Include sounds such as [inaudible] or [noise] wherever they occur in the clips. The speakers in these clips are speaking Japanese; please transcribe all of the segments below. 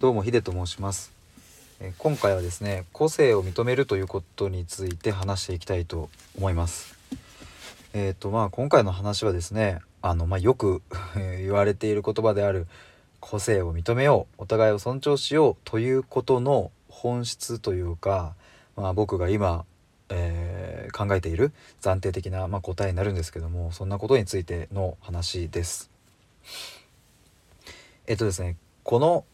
どうもヒデと申します今回はですね個性を認めるということについて話していきたいと思いますえっ、とまあ今回の話はですねあのまあよく [laughs] 言われている言葉である個性を認めようお互いを尊重しようということの本質というか、まあ、僕が今、えー考えている暫定的な、まあ、答えになるんですけどもそんなことについての話です。えっとですねこの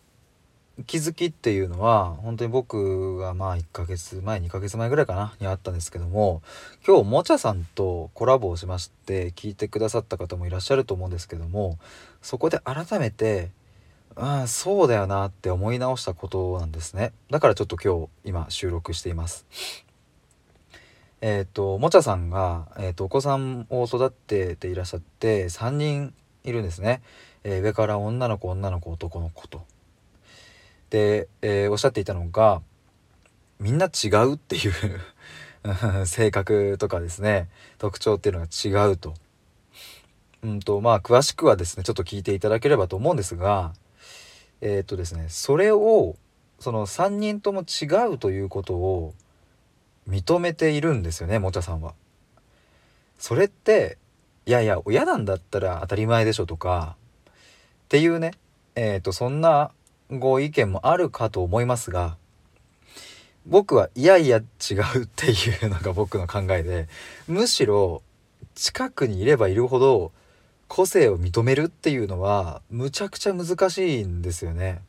気づきっていうのは本当に僕がまあ1ヶ月前2ヶ月前ぐらいかなにあったんですけども今日もちゃさんとコラボをしまして聞いてくださった方もいらっしゃると思うんですけどもそこで改めてうんそうだよなって思い直したことなんですね。だからちょっと今日今収録しています。えっ、ともちゃさんが、えー、とお子さんを育てていらっしゃって3人いるんですね、えー上から女の子女の子男の子と。で、えーおっしゃっていたのがみんな違うっていう [laughs] 性格とかですね特徴っていうのが違うと。うんとまあ詳しくはですねちょっと聞いていただければと思うんですがえーっとですねそれをその3人とも違うということを認めているんですよねもちゃさんは。それっていやいや親なんだったら当たり前でしょとかっていうねえー、とそんなご意見もあるかと思いますが僕はいやいや違うっていうのが僕の考えでむしろ近くにいればいるほど個性を認めるっていうのはむちゃくちゃ難しいんですよね。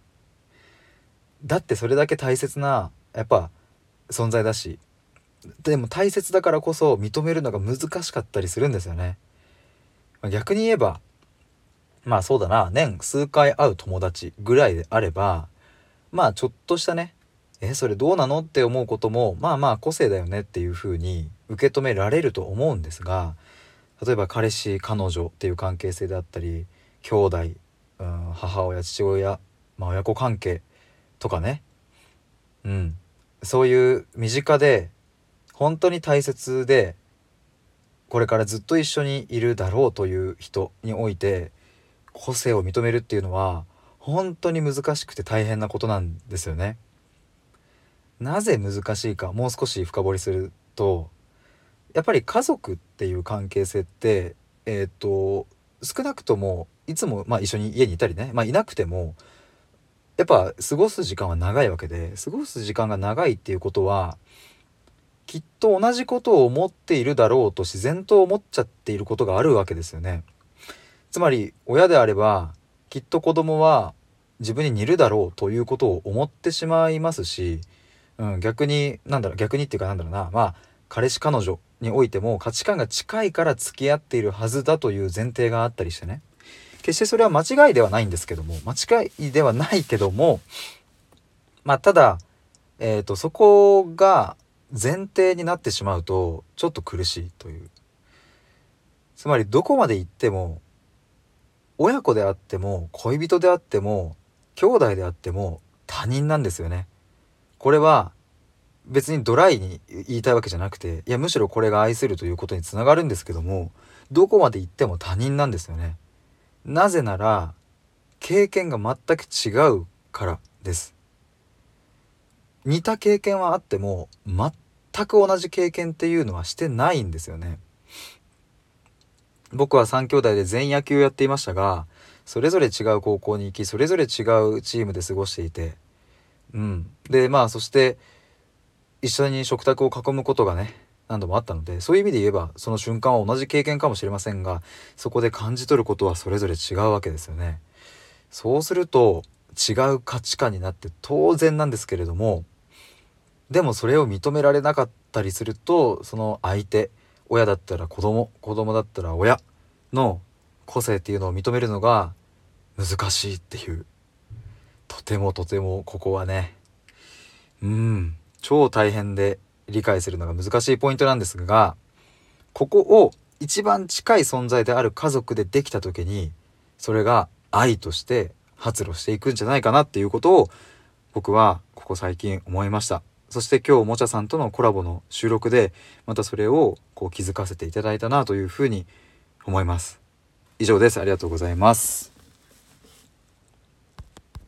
だってそれだけ大切なやっぱ存在だしでも大切だからこそ認めるのが難しかったりするんですよね。逆に言えばまあそうだな。年数回会う友達ぐらいであればまあちょっとしたねえそれどうなの？って思うこともまあまあ個性だよねっていう風に受け止められると思うんですが例えば彼氏彼女っていう関係性であったり兄弟、うん、母親父親、まあ、親子関係とかね。うん。そういう身近で本当に大切でこれからずっと一緒にいるだろうという人において個性を認めるっていうのは本当に難しくて大変なことなんですよね。なぜ難しいかもう少し深掘りするとやっぱり家族っていう関係性ってえーっと少なくともいつも、まあ、一緒に家にいたりね、まあ、いなくてもやっぱ過ごす時間は長いわけで過ごす時間が長いっていうことはきっと同じことを思っているだろうと自然と思っちゃっていることがあるわけですよね。つまり親であればきっと子供は自分に似るだろうということを思ってしまいますし、うん、逆になんだろう逆にっていうかなんだろうな。まあ彼氏彼女においても価値観が近いから付き合っているはずだという前提があったりしてね。決してそれは間違いではないんですけども間違いではないけどもまあただ、えー、とそこが前提になってしまうとちょっと苦しいという。つまりどこまで行っても親子であっても恋人であっても兄弟であっても他人なんですよね。これは別にドライに言いたいわけじゃなくていやむしろこれが愛するということにつながるんですけどもどこまで行っても他人なんですよね。なぜなら経験が全く違うからです。似た経験はあっても全く同じ経験っていうのはしてないんですよね。僕は3兄弟で全員野球をやっていましたがそれぞれ違う高校に行きそれぞれ違うチームで過ごしていてうんでまあそして一緒に食卓を囲むことがね何度もあったのでそういう意味で言えばその瞬間は同じ経験かもしれませんがそこで感じ取ることはそれぞれ違うわけですよね。そうすると違う価値観になって当然なんですけれどもでもそれを認められなかったりするとその相手親だったら子供子供だったら親の個性っていうのを認めるのが難しいっていう。とてもとてもここはねうん超大変で理解するのが難しいポイントなんですがここを一番近い存在である家族でできた時にそれが愛として発露していくんじゃないかなっていうことを僕はここ最近思いました。そして今日もちゃさんとのコラボの収録でまたそれをこう気づかせていただいたなというふうに思います。以上です。ありがとうございます。